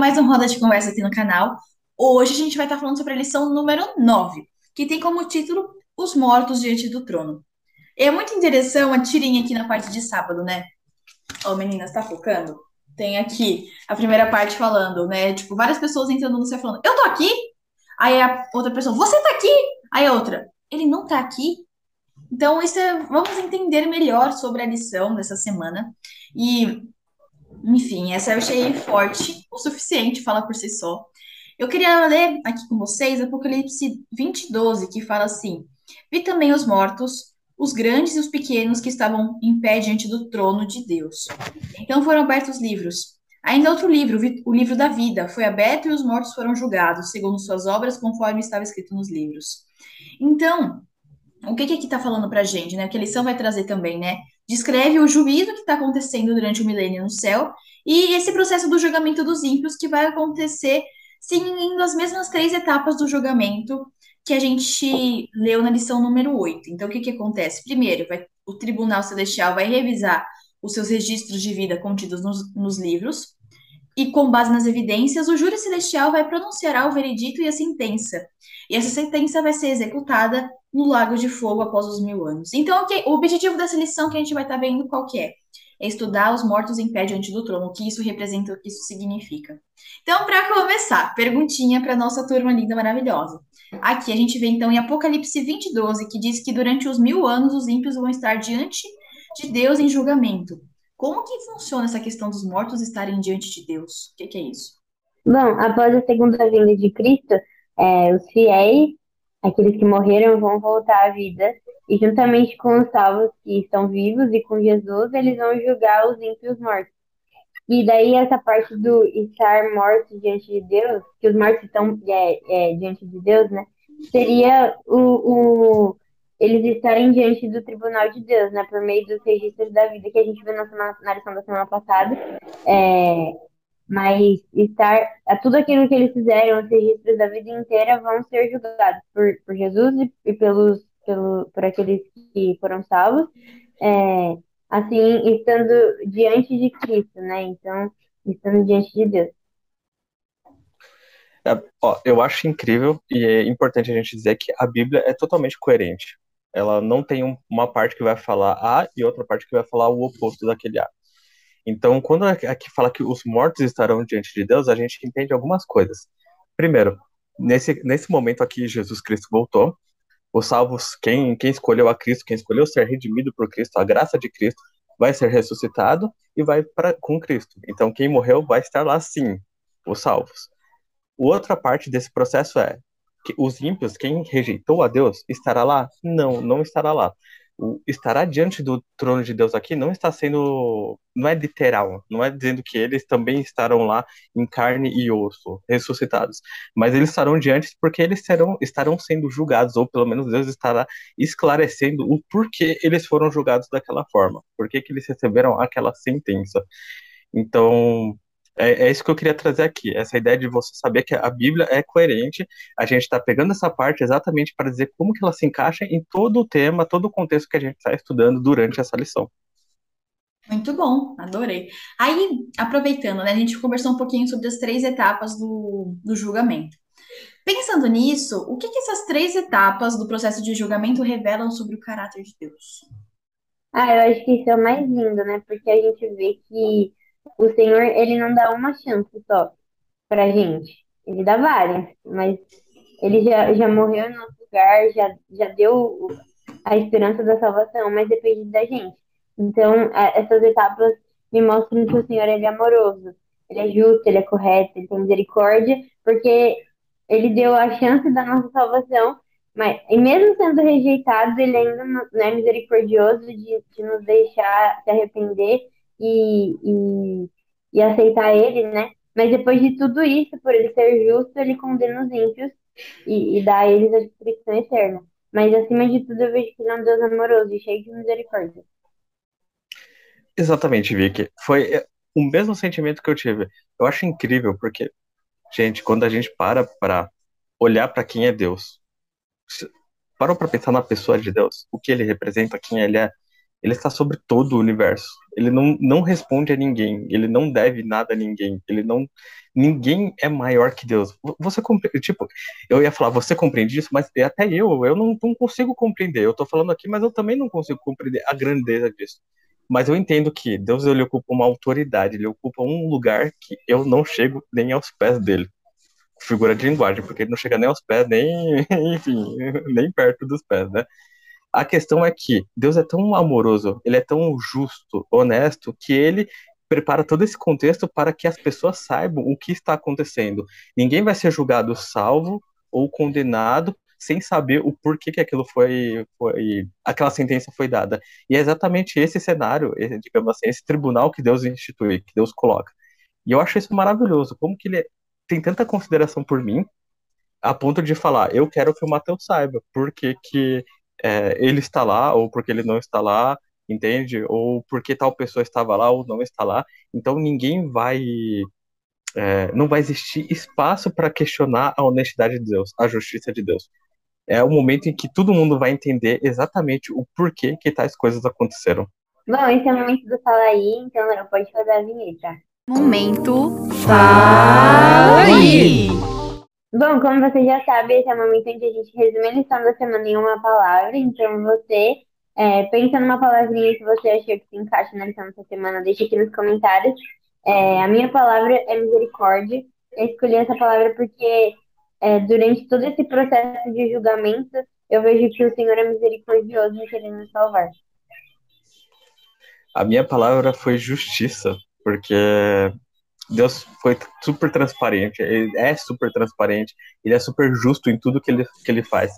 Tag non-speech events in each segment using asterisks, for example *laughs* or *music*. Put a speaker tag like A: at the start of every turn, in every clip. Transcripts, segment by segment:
A: mais um Roda de Conversa aqui no canal. Hoje a gente vai estar falando sobre a lição número 9, que tem como título Os Mortos Diante do Trono. É muito interessante a tirinha aqui na parte de sábado, né? Ó, oh, meninas, tá focando? Tem aqui a primeira parte falando, né? Tipo, várias pessoas entrando no céu falando, eu tô aqui? Aí a outra pessoa, você tá aqui? Aí a outra, ele não tá aqui? Então, isso é, vamos entender melhor sobre a lição dessa semana. E enfim, essa eu achei forte suficiente, fala por si só. Eu queria ler aqui com vocês Apocalipse 20, 12, que fala assim: Vi também os mortos, os grandes e os pequenos que estavam em pé diante do trono de Deus. Então foram abertos os livros. Ainda outro livro, o livro da vida, foi aberto e os mortos foram julgados, segundo suas obras, conforme estava escrito nos livros. Então, o que, que aqui está falando para a gente, né? Que a lição vai trazer também, né? Descreve o juízo que está acontecendo durante o milênio no céu e esse processo do julgamento dos ímpios que vai acontecer seguindo as mesmas três etapas do julgamento que a gente leu na lição número 8. Então, o que, que acontece? Primeiro, vai, o Tribunal Celestial vai revisar os seus registros de vida contidos nos, nos livros, e com base nas evidências, o júri celestial vai pronunciar o veredito e a sentença. E essa sentença vai ser executada no Lago de Fogo após os mil anos. Então, okay, o objetivo dessa lição que a gente vai estar tá vendo qual que é? É estudar os mortos em pé diante do trono, o que isso representa, o que isso significa. Então, para começar, perguntinha para nossa turma linda, maravilhosa. Aqui a gente vê então em Apocalipse 20, 12, que diz que durante os mil anos os ímpios vão estar diante de Deus em julgamento. Como que funciona essa questão dos mortos estarem diante de Deus? O que, que é isso?
B: Bom, após a segunda vinda de Cristo, é, os fiéis aqueles que morreram vão voltar à vida, e juntamente com os salvos que estão vivos e com Jesus, eles vão julgar os ímpios mortos. E daí essa parte do estar morto diante de Deus, que os mortos estão é, é, diante de Deus, né? Seria o, o, eles estarem diante do tribunal de Deus, né? Por meio dos registros da vida que a gente viu na, semana, na lição da semana passada. É, mas estar a tudo aquilo que eles fizeram, os registros da vida inteira vão ser julgados por, por Jesus e, e pelos pelo, por aqueles que foram salvos, é, assim estando diante de Cristo, né? Então estando diante de Deus.
C: É, ó, eu acho incrível e é importante a gente dizer que a Bíblia é totalmente coerente. Ela não tem um, uma parte que vai falar A e outra parte que vai falar o oposto daquele A. Então, quando aqui fala que os mortos estarão diante de Deus, a gente entende algumas coisas. Primeiro, nesse, nesse momento aqui, Jesus Cristo voltou. Os salvos, quem, quem escolheu a Cristo, quem escolheu ser redimido por Cristo, a graça de Cristo, vai ser ressuscitado e vai para com Cristo. Então, quem morreu vai estar lá sim, os salvos. Outra parte desse processo é os ímpios, quem rejeitou a Deus, estará lá? Não, não estará lá o estará diante do trono de Deus aqui não está sendo, não é literal, não é dizendo que eles também estarão lá em carne e osso, ressuscitados, mas eles estarão diante porque eles serão, estarão sendo julgados, ou pelo menos Deus estará esclarecendo o porquê eles foram julgados daquela forma, por que eles receberam aquela sentença. Então, é, é, isso que eu queria trazer aqui, essa ideia de você saber que a Bíblia é coerente, a gente está pegando essa parte exatamente para dizer como que ela se encaixa em todo o tema, todo o contexto que a gente está estudando durante essa lição.
A: Muito bom, adorei. Aí, aproveitando, né, a gente conversou um pouquinho sobre as três etapas do, do julgamento. Pensando nisso, o que, que essas três etapas do processo de julgamento revelam sobre o caráter de Deus?
B: Ah, eu acho que isso é o mais lindo, né? Porque a gente vê que o Senhor, ele não dá uma chance só pra gente. Ele dá várias, mas ele já, já morreu em nosso lugar, já, já deu a esperança da salvação, mas depende da gente. Então, essas etapas me mostram que o Senhor ele é amoroso, ele é justo, ele é correto, ele tem misericórdia, porque ele deu a chance da nossa salvação, mas e mesmo sendo rejeitado, ele ainda não é misericordioso de, de nos deixar se arrepender e, e, e aceitar ele, né? Mas depois de tudo isso, por ele ser justo, ele condena os ímpios e, e dá a eles a destruição eterna. Mas acima de tudo, eu vejo que ele é um Deus amoroso e cheio de misericórdia.
C: Exatamente, Vicky. Foi é, o mesmo sentimento que eu tive. Eu acho incrível, porque, gente, quando a gente para para olhar para quem é Deus, parou para pensar na pessoa de Deus, o que ele representa, quem ele é, Ele está sobre todo o universo. Ele não, não responde a ninguém. Ele não deve nada a ninguém. Ele não. Ninguém é maior que Deus. Você compreende? Tipo, eu ia falar, você compreende isso, mas até eu, eu não, não consigo compreender. Eu tô falando aqui, mas eu também não consigo compreender a grandeza disso. Mas eu entendo que Deus ele ocupa uma autoridade, ele ocupa um lugar que eu não chego nem aos pés dele. Figura de linguagem, porque ele não chega nem aos pés, nem, *laughs* enfim, *laughs* nem perto dos pés, né? A questão é que Deus é tão amoroso, ele é tão justo, honesto, que ele prepara todo esse contexto para que as pessoas saibam o que está acontecendo. Ninguém vai ser julgado salvo ou condenado sem saber o porquê que aquilo foi, foi aquela sentença foi dada. E é exatamente esse cenário, esse, digamos assim, esse tribunal que Deus institui, que Deus coloca. E eu acho isso maravilhoso, como que ele tem tanta consideração por mim, a ponto de falar, eu quero que o Mateus saiba, porque que é, ele está lá ou porque ele não está lá, entende? Ou porque tal pessoa estava lá ou não está lá. Então ninguém vai. É, não vai existir espaço para questionar a honestidade de Deus, a justiça de Deus. É o momento em que todo mundo vai entender exatamente o porquê que tais coisas aconteceram.
B: Bom, esse é o momento do Fala aí, então não pode fazer a vinheta.
D: Momento Fala aí!
B: Bom, como você já sabe, esse é o momento em que a gente resume a lição da semana em uma palavra. Então, você é, pensa numa palavrinha que você achou que se encaixa na lição dessa semana, deixa aqui nos comentários. É, a minha palavra é misericórdia. Eu escolhi essa palavra porque é, durante todo esse processo de julgamento, eu vejo que o Senhor é misericordioso em querer nos salvar.
C: A minha palavra foi justiça, porque Deus foi super transparente, ele é super transparente, ele é super justo em tudo que ele, que ele faz.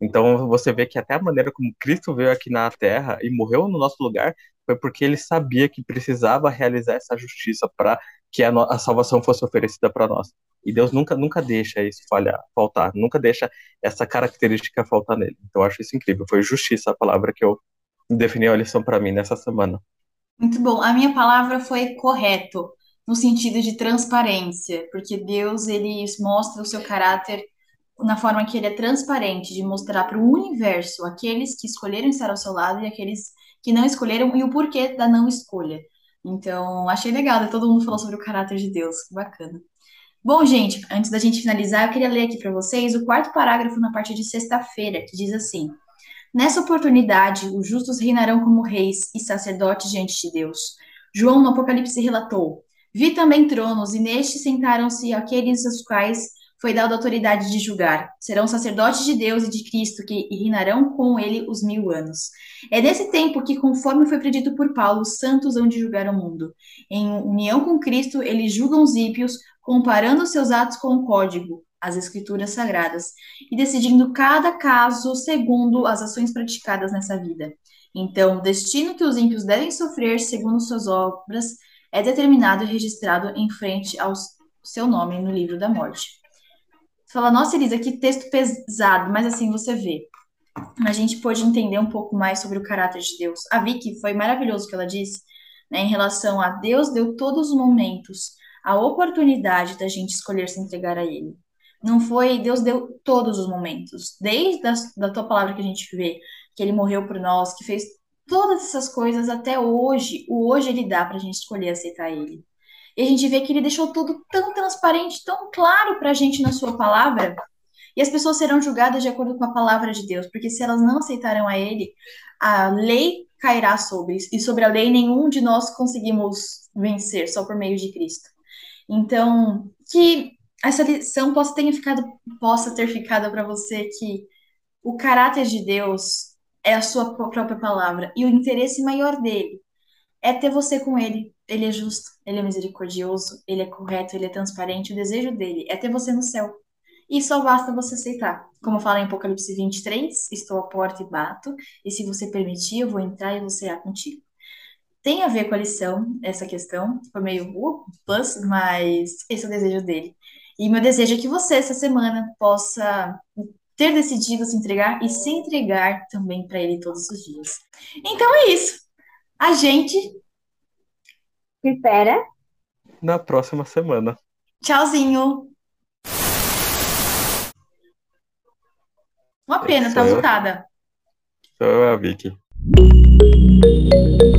C: Então você vê que até a maneira como Cristo veio aqui na Terra e morreu no nosso lugar foi porque ele sabia que precisava realizar essa justiça para que a, a, salvação fosse oferecida para nós. E Deus nunca nunca deixa isso falhar, faltar, nunca deixa essa característica faltar nele. Então eu acho isso incrível. Foi justiça a palavra que eu defini a lição para mim nessa semana.
A: Muito bom. A minha palavra foi correto no sentido de transparência, porque Deus ele mostra o seu caráter na forma que ele é transparente, de mostrar para o universo aqueles que escolheram estar ao seu lado e aqueles que não escolheram e o porquê da não escolha. Então, achei legal, né? todo mundo falou sobre o caráter de Deus, que bacana. Bom, gente, antes da gente finalizar, eu queria ler aqui para vocês o quarto parágrafo na parte de sexta-feira, que diz assim: Nessa oportunidade, os justos reinarão como reis e sacerdotes diante de Deus. João no Apocalipse relatou: Vi também tronos, e nestes sentaram-se aqueles aos quais foi dada autoridade de julgar. Serão sacerdotes de Deus e de Cristo, que reinarão com ele os mil anos. É nesse tempo que, conforme foi predito por Paulo, os santos hão de julgar o mundo. Em união com Cristo, eles julgam os ímpios, comparando seus atos com o código, as escrituras sagradas, e decidindo cada caso segundo as ações praticadas nessa vida. Então, o destino que os ímpios devem sofrer segundo suas obras é determinado e registrado em frente ao seu nome no livro da morte. Você fala, nossa, Elisa, que texto pesado, mas assim você vê. A gente pôde entender um pouco mais sobre o caráter de Deus. A Vicky foi maravilhoso o que ela disse, né, em relação a Deus deu todos os momentos a oportunidade da gente escolher se entregar a Ele. Não foi, Deus deu todos os momentos, desde a, da tua palavra que a gente vê, que Ele morreu por nós, que fez todas essas coisas até hoje, o hoje ele dá para a gente escolher aceitar ele. E a gente vê que ele deixou tudo tão transparente, tão claro para a gente na sua palavra. E as pessoas serão julgadas de acordo com a palavra de Deus, porque se elas não aceitarão a ele, a lei cairá sobre. E sobre a lei nenhum de nós conseguimos vencer, só por meio de Cristo. Então, que essa lição possa ter ficado, possa ter ficado para você que o caráter de Deus é a sua própria palavra. E o interesse maior dele é ter você com ele. Ele é justo, ele é misericordioso, ele é correto, ele é transparente. O desejo dele é ter você no céu. E só basta você aceitar. Como fala em Apocalipse 23, estou à porta e bato, e se você permitir, eu vou entrar e vou cear contigo. Tem a ver com a lição, essa questão, foi meio uh, plus, mas esse é o desejo dele. E meu desejo é que você, essa semana, possa ter decidido se entregar e se entregar também para Ele todos os dias. Então é isso. A gente
B: espera
C: na próxima semana.
A: Tchauzinho. Uma pena, tá mutada.
C: Sou a Vicky.
D: Música